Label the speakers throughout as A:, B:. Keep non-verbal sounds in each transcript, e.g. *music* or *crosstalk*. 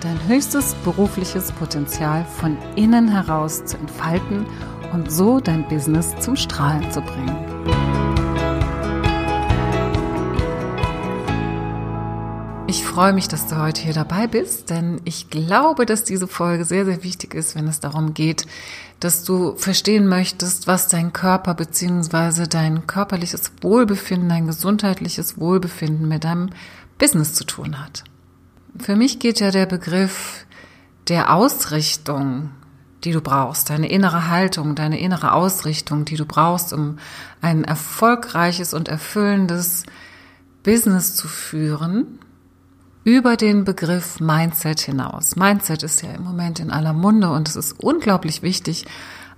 A: dein höchstes berufliches Potenzial von innen heraus zu entfalten und so dein Business zum Strahlen zu bringen. Ich freue mich, dass du heute hier dabei bist, denn ich glaube, dass diese Folge sehr, sehr wichtig ist, wenn es darum geht, dass du verstehen möchtest, was dein Körper bzw. dein körperliches Wohlbefinden, dein gesundheitliches Wohlbefinden mit deinem Business zu tun hat. Für mich geht ja der Begriff der Ausrichtung, die du brauchst, deine innere Haltung, deine innere Ausrichtung, die du brauchst, um ein erfolgreiches und erfüllendes Business zu führen, über den Begriff Mindset hinaus. Mindset ist ja im Moment in aller Munde und es ist unglaublich wichtig,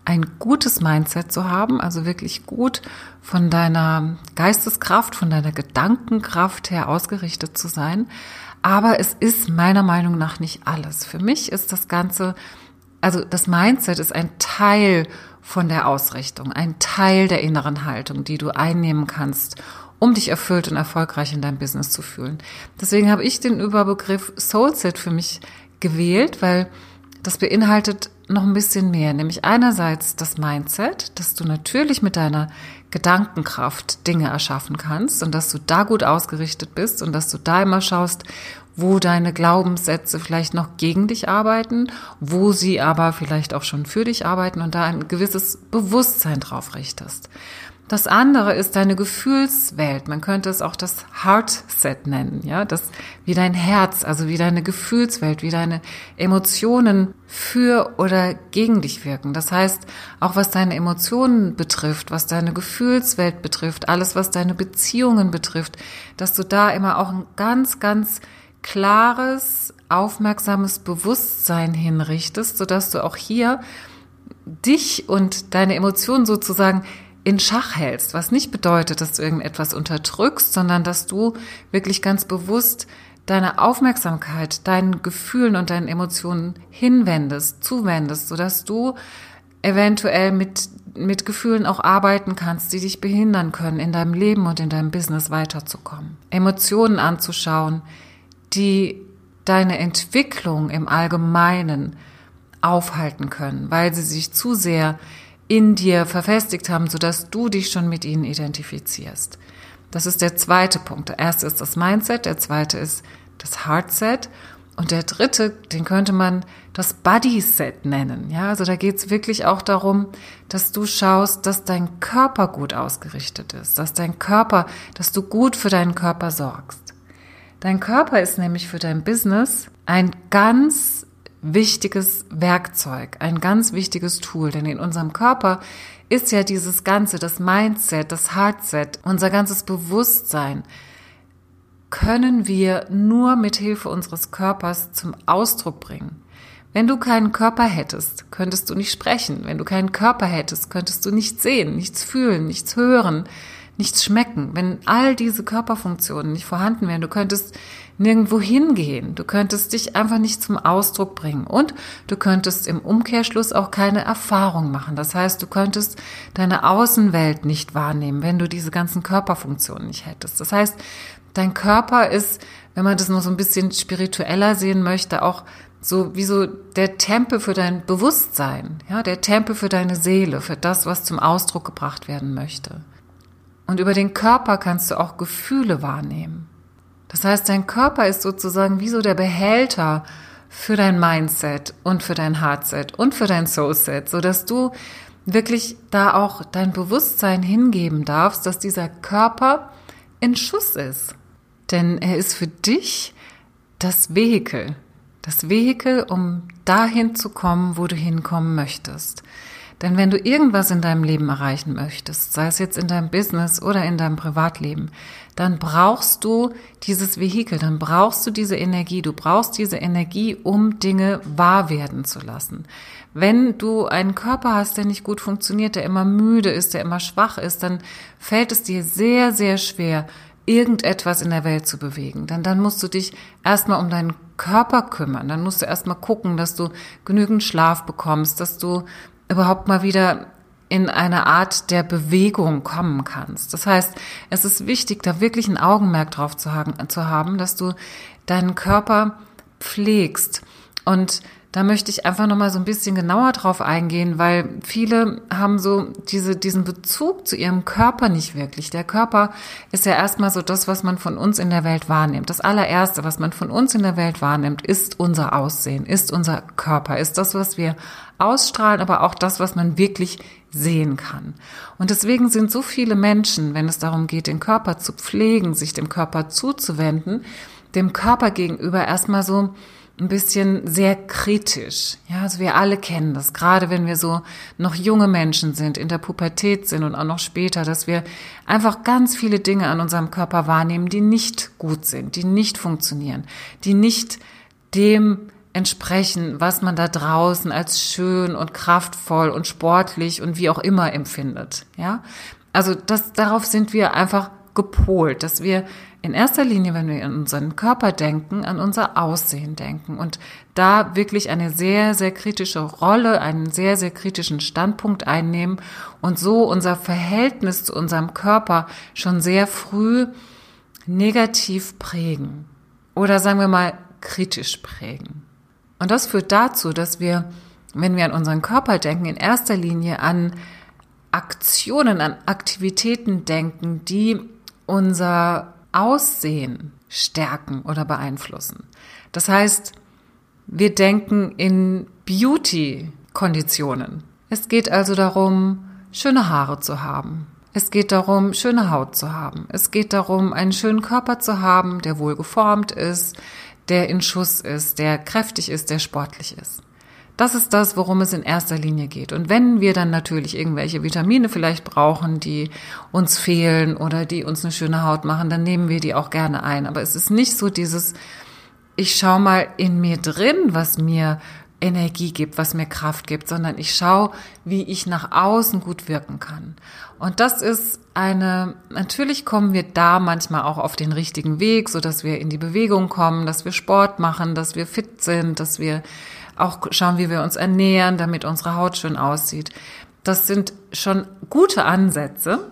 A: ein gutes Mindset zu haben, also wirklich gut von deiner Geisteskraft, von deiner Gedankenkraft her ausgerichtet zu sein, aber es ist meiner Meinung nach nicht alles. Für mich ist das Ganze, also das Mindset ist ein Teil von der Ausrichtung, ein Teil der inneren Haltung, die du einnehmen kannst, um dich erfüllt und erfolgreich in deinem Business zu fühlen. Deswegen habe ich den Überbegriff Soulset für mich gewählt, weil das beinhaltet noch ein bisschen mehr, nämlich einerseits das Mindset, dass du natürlich mit deiner Gedankenkraft Dinge erschaffen kannst und dass du da gut ausgerichtet bist und dass du da immer schaust, wo deine Glaubenssätze vielleicht noch gegen dich arbeiten, wo sie aber vielleicht auch schon für dich arbeiten und da ein gewisses Bewusstsein drauf richtest. Das andere ist deine Gefühlswelt. Man könnte es auch das Heartset nennen, ja, das wie dein Herz, also wie deine Gefühlswelt, wie deine Emotionen für oder gegen dich wirken. Das heißt, auch was deine Emotionen betrifft, was deine Gefühlswelt betrifft, alles was deine Beziehungen betrifft, dass du da immer auch ein ganz, ganz klares, aufmerksames Bewusstsein hinrichtest, sodass du auch hier dich und deine Emotionen sozusagen in Schach hältst, was nicht bedeutet, dass du irgendetwas unterdrückst, sondern dass du wirklich ganz bewusst deine Aufmerksamkeit deinen Gefühlen und deinen Emotionen hinwendest, zuwendest, sodass du eventuell mit, mit Gefühlen auch arbeiten kannst, die dich behindern können, in deinem Leben und in deinem Business weiterzukommen. Emotionen anzuschauen, die deine Entwicklung im Allgemeinen aufhalten können, weil sie sich zu sehr in dir verfestigt haben, sodass du dich schon mit ihnen identifizierst. Das ist der zweite Punkt. Der erste ist das Mindset, der zweite ist das Heartset und der dritte, den könnte man das Body-Set nennen. Ja, also da geht es wirklich auch darum, dass du schaust, dass dein Körper gut ausgerichtet ist, dass dein Körper, dass du gut für deinen Körper sorgst. Dein Körper ist nämlich für dein Business ein ganz wichtiges Werkzeug, ein ganz wichtiges Tool, denn in unserem Körper ist ja dieses Ganze, das Mindset, das Heartset, unser ganzes Bewusstsein, können wir nur mit Hilfe unseres Körpers zum Ausdruck bringen. Wenn du keinen Körper hättest, könntest du nicht sprechen. Wenn du keinen Körper hättest, könntest du nichts sehen, nichts fühlen, nichts hören, nichts schmecken. Wenn all diese Körperfunktionen nicht vorhanden wären, du könntest nirgendwo hingehen. Du könntest dich einfach nicht zum Ausdruck bringen und du könntest im Umkehrschluss auch keine Erfahrung machen. Das heißt, du könntest deine Außenwelt nicht wahrnehmen, wenn du diese ganzen Körperfunktionen nicht hättest. Das heißt, dein Körper ist, wenn man das noch so ein bisschen spiritueller sehen möchte, auch so wie so der Tempel für dein Bewusstsein, ja, der Tempel für deine Seele, für das, was zum Ausdruck gebracht werden möchte. Und über den Körper kannst du auch Gefühle wahrnehmen. Das heißt, dein Körper ist sozusagen wie so der Behälter für dein Mindset und für dein Heartset und für dein Soulset, so dass du wirklich da auch dein Bewusstsein hingeben darfst, dass dieser Körper in Schuss ist. Denn er ist für dich das Vehikel. Das Vehikel, um dahin zu kommen, wo du hinkommen möchtest. Denn wenn du irgendwas in deinem Leben erreichen möchtest, sei es jetzt in deinem Business oder in deinem Privatleben, dann brauchst du dieses Vehikel, dann brauchst du diese Energie, du brauchst diese Energie, um Dinge wahr werden zu lassen. Wenn du einen Körper hast, der nicht gut funktioniert, der immer müde ist, der immer schwach ist, dann fällt es dir sehr, sehr schwer, irgendetwas in der Welt zu bewegen. Denn dann musst du dich erstmal um deinen Körper kümmern. Dann musst du erstmal gucken, dass du genügend Schlaf bekommst, dass du überhaupt mal wieder in eine Art der Bewegung kommen kannst. Das heißt, es ist wichtig, da wirklich ein Augenmerk drauf zu haben, dass du deinen Körper pflegst und da möchte ich einfach noch mal so ein bisschen genauer drauf eingehen, weil viele haben so diese, diesen Bezug zu ihrem Körper nicht wirklich. Der Körper ist ja erstmal so das, was man von uns in der Welt wahrnimmt. Das allererste, was man von uns in der Welt wahrnimmt, ist unser Aussehen, ist unser Körper, ist das, was wir ausstrahlen, aber auch das, was man wirklich sehen kann. Und deswegen sind so viele Menschen, wenn es darum geht, den Körper zu pflegen, sich dem Körper zuzuwenden, dem Körper gegenüber erstmal so ein bisschen sehr kritisch. Ja, also wir alle kennen das, gerade wenn wir so noch junge Menschen sind, in der Pubertät sind und auch noch später, dass wir einfach ganz viele Dinge an unserem Körper wahrnehmen, die nicht gut sind, die nicht funktionieren, die nicht dem entsprechen, was man da draußen als schön und kraftvoll und sportlich und wie auch immer empfindet. Ja, also das, darauf sind wir einfach gepolt, dass wir in erster Linie, wenn wir an unseren Körper denken, an unser Aussehen denken und da wirklich eine sehr, sehr kritische Rolle, einen sehr, sehr kritischen Standpunkt einnehmen und so unser Verhältnis zu unserem Körper schon sehr früh negativ prägen oder sagen wir mal kritisch prägen. Und das führt dazu, dass wir, wenn wir an unseren Körper denken, in erster Linie an Aktionen, an Aktivitäten denken, die unser Aussehen stärken oder beeinflussen. Das heißt, wir denken in Beauty-Konditionen. Es geht also darum, schöne Haare zu haben. Es geht darum, schöne Haut zu haben. Es geht darum, einen schönen Körper zu haben, der wohl geformt ist, der in Schuss ist, der kräftig ist, der sportlich ist. Das ist das, worum es in erster Linie geht. Und wenn wir dann natürlich irgendwelche Vitamine vielleicht brauchen, die uns fehlen oder die uns eine schöne Haut machen, dann nehmen wir die auch gerne ein. Aber es ist nicht so dieses, ich schau mal in mir drin, was mir Energie gibt, was mir Kraft gibt, sondern ich schaue, wie ich nach außen gut wirken kann. Und das ist eine, natürlich kommen wir da manchmal auch auf den richtigen Weg, so dass wir in die Bewegung kommen, dass wir Sport machen, dass wir fit sind, dass wir auch schauen, wie wir uns ernähren, damit unsere Haut schön aussieht. Das sind schon gute Ansätze.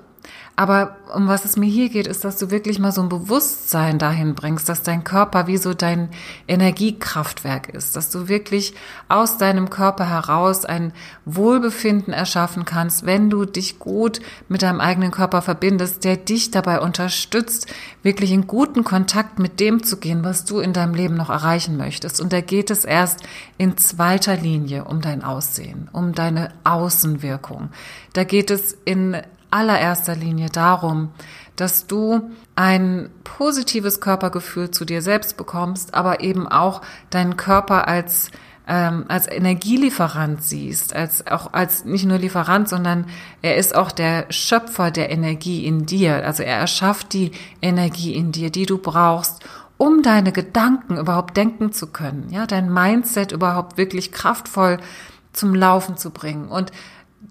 A: Aber um was es mir hier geht, ist, dass du wirklich mal so ein Bewusstsein dahin bringst, dass dein Körper wie so dein Energiekraftwerk ist, dass du wirklich aus deinem Körper heraus ein Wohlbefinden erschaffen kannst, wenn du dich gut mit deinem eigenen Körper verbindest, der dich dabei unterstützt, wirklich in guten Kontakt mit dem zu gehen, was du in deinem Leben noch erreichen möchtest. Und da geht es erst in zweiter Linie um dein Aussehen, um deine Außenwirkung. Da geht es in allererster Linie darum, dass du ein positives Körpergefühl zu dir selbst bekommst, aber eben auch deinen Körper als ähm, als Energielieferant siehst, als auch als nicht nur Lieferant, sondern er ist auch der Schöpfer der Energie in dir. Also er erschafft die Energie in dir, die du brauchst, um deine Gedanken überhaupt denken zu können, ja, dein Mindset überhaupt wirklich kraftvoll zum Laufen zu bringen und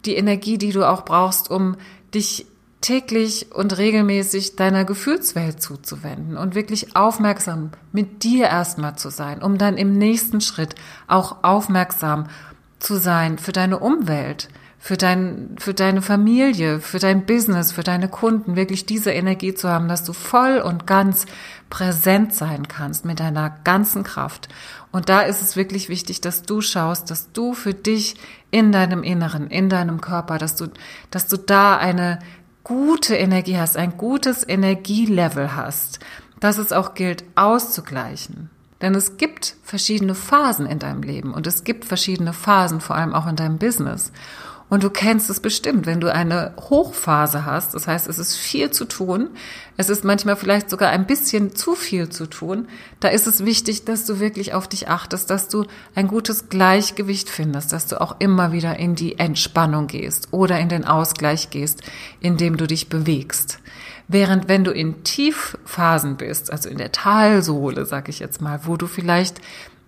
A: die Energie, die du auch brauchst, um dich täglich und regelmäßig deiner Gefühlswelt zuzuwenden und wirklich aufmerksam mit dir erstmal zu sein, um dann im nächsten Schritt auch aufmerksam zu sein für deine Umwelt, für dein, für deine Familie, für dein Business, für deine Kunden, wirklich diese Energie zu haben, dass du voll und ganz präsent sein kannst mit deiner ganzen Kraft. Und da ist es wirklich wichtig, dass du schaust, dass du für dich in deinem Inneren, in deinem Körper, dass du, dass du da eine gute Energie hast, ein gutes Energielevel hast, dass es auch gilt auszugleichen. Denn es gibt verschiedene Phasen in deinem Leben und es gibt verschiedene Phasen, vor allem auch in deinem Business. Und du kennst es bestimmt, wenn du eine Hochphase hast, das heißt, es ist viel zu tun, es ist manchmal vielleicht sogar ein bisschen zu viel zu tun, da ist es wichtig, dass du wirklich auf dich achtest, dass du ein gutes Gleichgewicht findest, dass du auch immer wieder in die Entspannung gehst oder in den Ausgleich gehst, indem du dich bewegst. Während wenn du in Tiefphasen bist, also in der Talsohle, sag ich jetzt mal, wo du vielleicht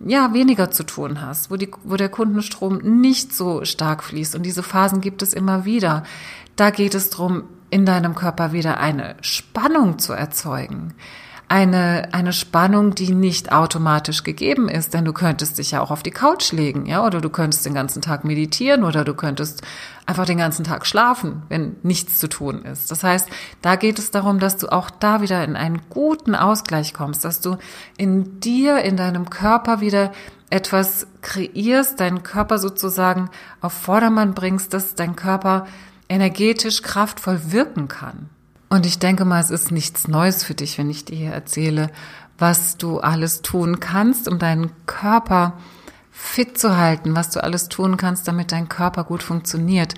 A: ja, weniger zu tun hast, wo, die, wo der Kundenstrom nicht so stark fließt. Und diese Phasen gibt es immer wieder. Da geht es darum, in deinem Körper wieder eine Spannung zu erzeugen eine, eine Spannung, die nicht automatisch gegeben ist, denn du könntest dich ja auch auf die Couch legen, ja, oder du könntest den ganzen Tag meditieren oder du könntest einfach den ganzen Tag schlafen, wenn nichts zu tun ist. Das heißt, da geht es darum, dass du auch da wieder in einen guten Ausgleich kommst, dass du in dir, in deinem Körper wieder etwas kreierst, deinen Körper sozusagen auf Vordermann bringst, dass dein Körper energetisch kraftvoll wirken kann. Und ich denke mal, es ist nichts Neues für dich, wenn ich dir hier erzähle, was du alles tun kannst, um deinen Körper fit zu halten, was du alles tun kannst, damit dein Körper gut funktioniert,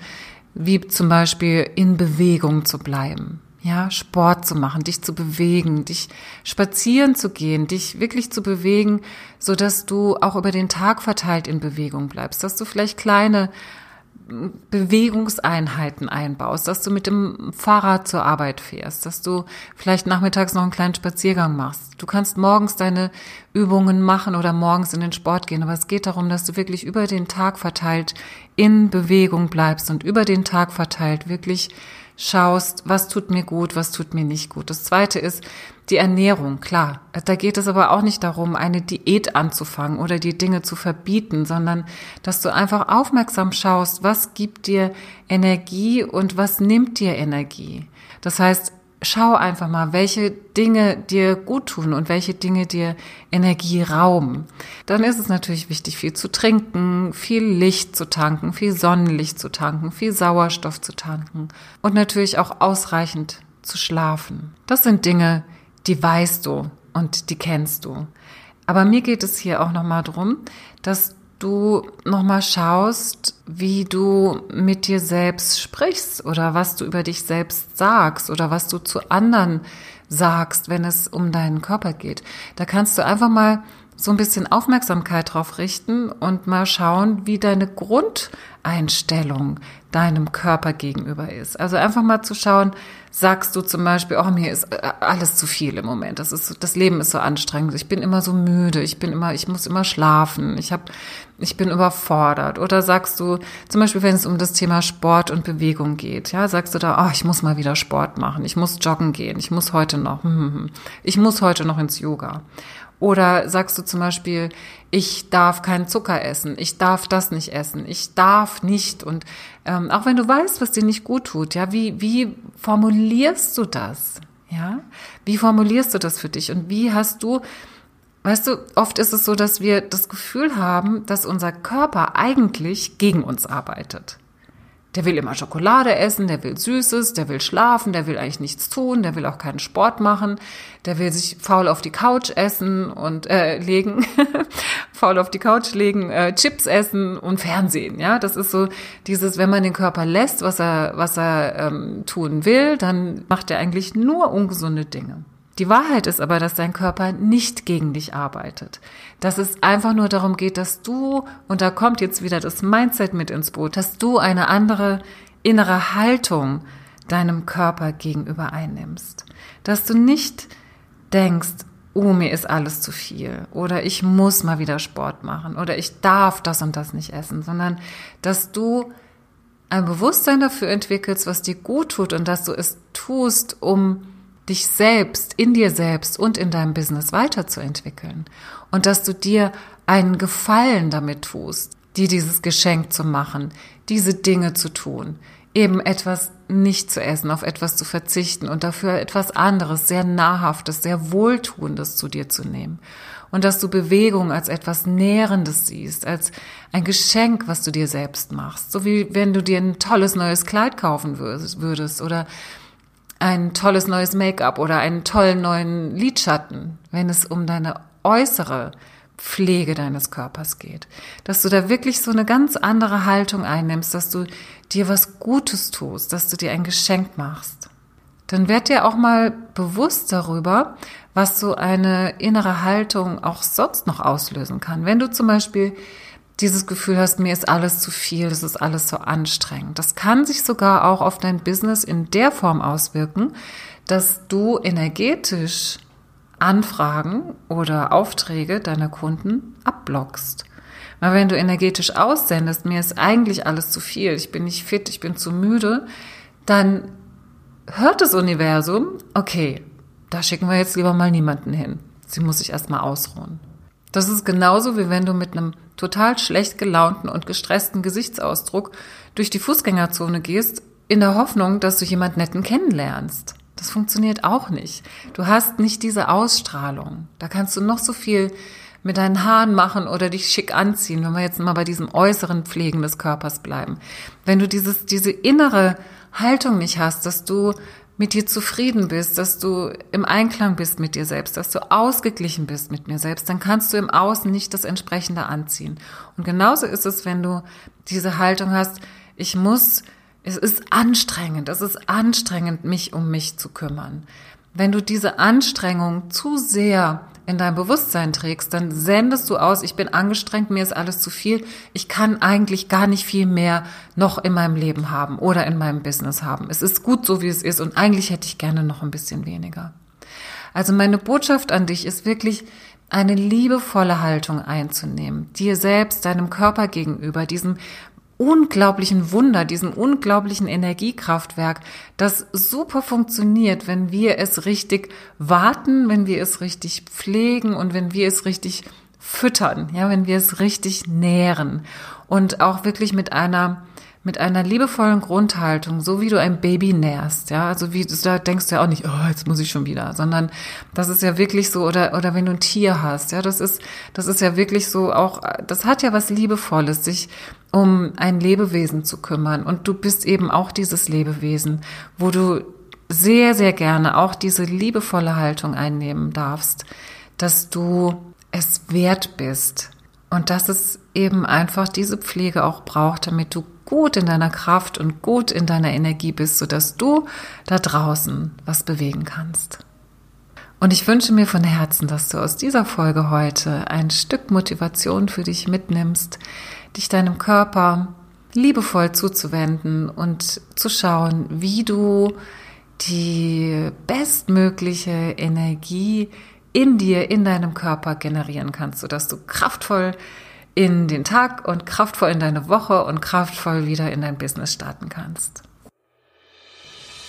A: wie zum Beispiel in Bewegung zu bleiben, ja, Sport zu machen, dich zu bewegen, dich spazieren zu gehen, dich wirklich zu bewegen, so dass du auch über den Tag verteilt in Bewegung bleibst, dass du vielleicht kleine Bewegungseinheiten einbaust, dass du mit dem Fahrrad zur Arbeit fährst, dass du vielleicht nachmittags noch einen kleinen Spaziergang machst. Du kannst morgens deine Übungen machen oder morgens in den Sport gehen, aber es geht darum, dass du wirklich über den Tag verteilt in Bewegung bleibst und über den Tag verteilt wirklich schaust, was tut mir gut, was tut mir nicht gut. Das zweite ist die Ernährung, klar. Da geht es aber auch nicht darum, eine Diät anzufangen oder die Dinge zu verbieten, sondern dass du einfach aufmerksam schaust, was gibt dir Energie und was nimmt dir Energie. Das heißt, schau einfach mal, welche Dinge dir gut tun und welche Dinge dir Energie rauben. Dann ist es natürlich wichtig, viel zu trinken, viel Licht zu tanken, viel Sonnenlicht zu tanken, viel Sauerstoff zu tanken und natürlich auch ausreichend zu schlafen. Das sind Dinge, die weißt du und die kennst du. Aber mir geht es hier auch nochmal drum, dass du nochmal schaust, wie du mit dir selbst sprichst oder was du über dich selbst sagst oder was du zu anderen sagst, wenn es um deinen Körper geht. Da kannst du einfach mal so ein bisschen Aufmerksamkeit drauf richten und mal schauen, wie deine Grundeinstellung deinem Körper gegenüber ist. Also einfach mal zu schauen, sagst du zum Beispiel, oh, mir ist äh, alles zu viel im Moment. Das ist, das Leben ist so anstrengend. Ich bin immer so müde. Ich bin immer, ich muss immer schlafen. Ich habe, ich bin überfordert. Oder sagst du, zum Beispiel, wenn es um das Thema Sport und Bewegung geht, ja, sagst du da, oh, ich muss mal wieder Sport machen. Ich muss joggen gehen. Ich muss heute noch, hm, hm, hm. ich muss heute noch ins Yoga. Oder sagst du zum Beispiel, ich darf keinen Zucker essen, ich darf das nicht essen, ich darf nicht. Und ähm, auch wenn du weißt, was dir nicht gut tut, ja, wie, wie formulierst du das? Ja, wie formulierst du das für dich? Und wie hast du, weißt du, oft ist es so, dass wir das Gefühl haben, dass unser Körper eigentlich gegen uns arbeitet. Der will immer Schokolade essen, der will Süßes, der will schlafen, der will eigentlich nichts tun, der will auch keinen Sport machen, der will sich faul auf die Couch essen und äh, legen, *laughs* faul auf die Couch legen, äh, Chips essen und Fernsehen. Ja, das ist so dieses, wenn man den Körper lässt, was er was er ähm, tun will, dann macht er eigentlich nur ungesunde Dinge. Die Wahrheit ist aber, dass dein Körper nicht gegen dich arbeitet. Dass es einfach nur darum geht, dass du, und da kommt jetzt wieder das Mindset mit ins Boot, dass du eine andere innere Haltung deinem Körper gegenüber einnimmst. Dass du nicht denkst, oh, mir ist alles zu viel oder ich muss mal wieder Sport machen oder ich darf das und das nicht essen, sondern dass du ein Bewusstsein dafür entwickelst, was dir gut tut und dass du es tust, um dich selbst, in dir selbst und in deinem Business weiterzuentwickeln. Und dass du dir einen Gefallen damit tust, dir dieses Geschenk zu machen, diese Dinge zu tun, eben etwas nicht zu essen, auf etwas zu verzichten und dafür etwas anderes, sehr nahrhaftes, sehr wohltuendes zu dir zu nehmen. Und dass du Bewegung als etwas Nährendes siehst, als ein Geschenk, was du dir selbst machst. So wie wenn du dir ein tolles neues Kleid kaufen würdest oder ein tolles neues Make-up oder einen tollen neuen Lidschatten, wenn es um deine äußere Pflege deines Körpers geht. Dass du da wirklich so eine ganz andere Haltung einnimmst, dass du dir was Gutes tust, dass du dir ein Geschenk machst. Dann werd dir auch mal bewusst darüber, was so eine innere Haltung auch sonst noch auslösen kann. Wenn du zum Beispiel dieses Gefühl hast, mir ist alles zu viel, das ist alles so anstrengend. Das kann sich sogar auch auf dein Business in der Form auswirken, dass du energetisch Anfragen oder Aufträge deiner Kunden abblockst. Weil wenn du energetisch aussendest, mir ist eigentlich alles zu viel, ich bin nicht fit, ich bin zu müde, dann hört das Universum, okay, da schicken wir jetzt lieber mal niemanden hin. Sie muss sich erstmal ausruhen. Das ist genauso wie wenn du mit einem total schlecht gelaunten und gestressten Gesichtsausdruck durch die Fußgängerzone gehst, in der Hoffnung, dass du jemand netten kennenlernst. Das funktioniert auch nicht. Du hast nicht diese Ausstrahlung. Da kannst du noch so viel mit deinen Haaren machen oder dich schick anziehen, wenn wir jetzt mal bei diesem äußeren Pflegen des Körpers bleiben. Wenn du dieses, diese innere Haltung nicht hast, dass du mit dir zufrieden bist, dass du im Einklang bist mit dir selbst, dass du ausgeglichen bist mit mir selbst, dann kannst du im Außen nicht das entsprechende anziehen. Und genauso ist es, wenn du diese Haltung hast, ich muss, es ist anstrengend, es ist anstrengend, mich um mich zu kümmern. Wenn du diese Anstrengung zu sehr in dein Bewusstsein trägst, dann sendest du aus, ich bin angestrengt, mir ist alles zu viel, ich kann eigentlich gar nicht viel mehr noch in meinem Leben haben oder in meinem Business haben. Es ist gut so, wie es ist und eigentlich hätte ich gerne noch ein bisschen weniger. Also meine Botschaft an dich ist wirklich, eine liebevolle Haltung einzunehmen, dir selbst, deinem Körper gegenüber, diesem unglaublichen Wunder, diesem unglaublichen Energiekraftwerk, das super funktioniert, wenn wir es richtig warten, wenn wir es richtig pflegen und wenn wir es richtig füttern, ja, wenn wir es richtig nähren. Und auch wirklich mit einer mit einer liebevollen Grundhaltung, so wie du ein Baby nährst, ja, also wie da denkst du ja auch nicht, oh, jetzt muss ich schon wieder, sondern das ist ja wirklich so oder oder wenn du ein Tier hast, ja, das ist das ist ja wirklich so auch das hat ja was liebevolles, sich um ein Lebewesen zu kümmern und du bist eben auch dieses Lebewesen, wo du sehr sehr gerne auch diese liebevolle Haltung einnehmen darfst, dass du es wert bist und dass es eben einfach diese Pflege auch braucht, damit du gut in deiner Kraft und gut in deiner Energie bist, sodass du da draußen was bewegen kannst. Und ich wünsche mir von Herzen, dass du aus dieser Folge heute ein Stück Motivation für dich mitnimmst, dich deinem Körper liebevoll zuzuwenden und zu schauen, wie du die bestmögliche Energie in dir, in deinem Körper generieren kannst, sodass du kraftvoll in den Tag und kraftvoll in deine Woche und kraftvoll wieder in dein Business starten kannst.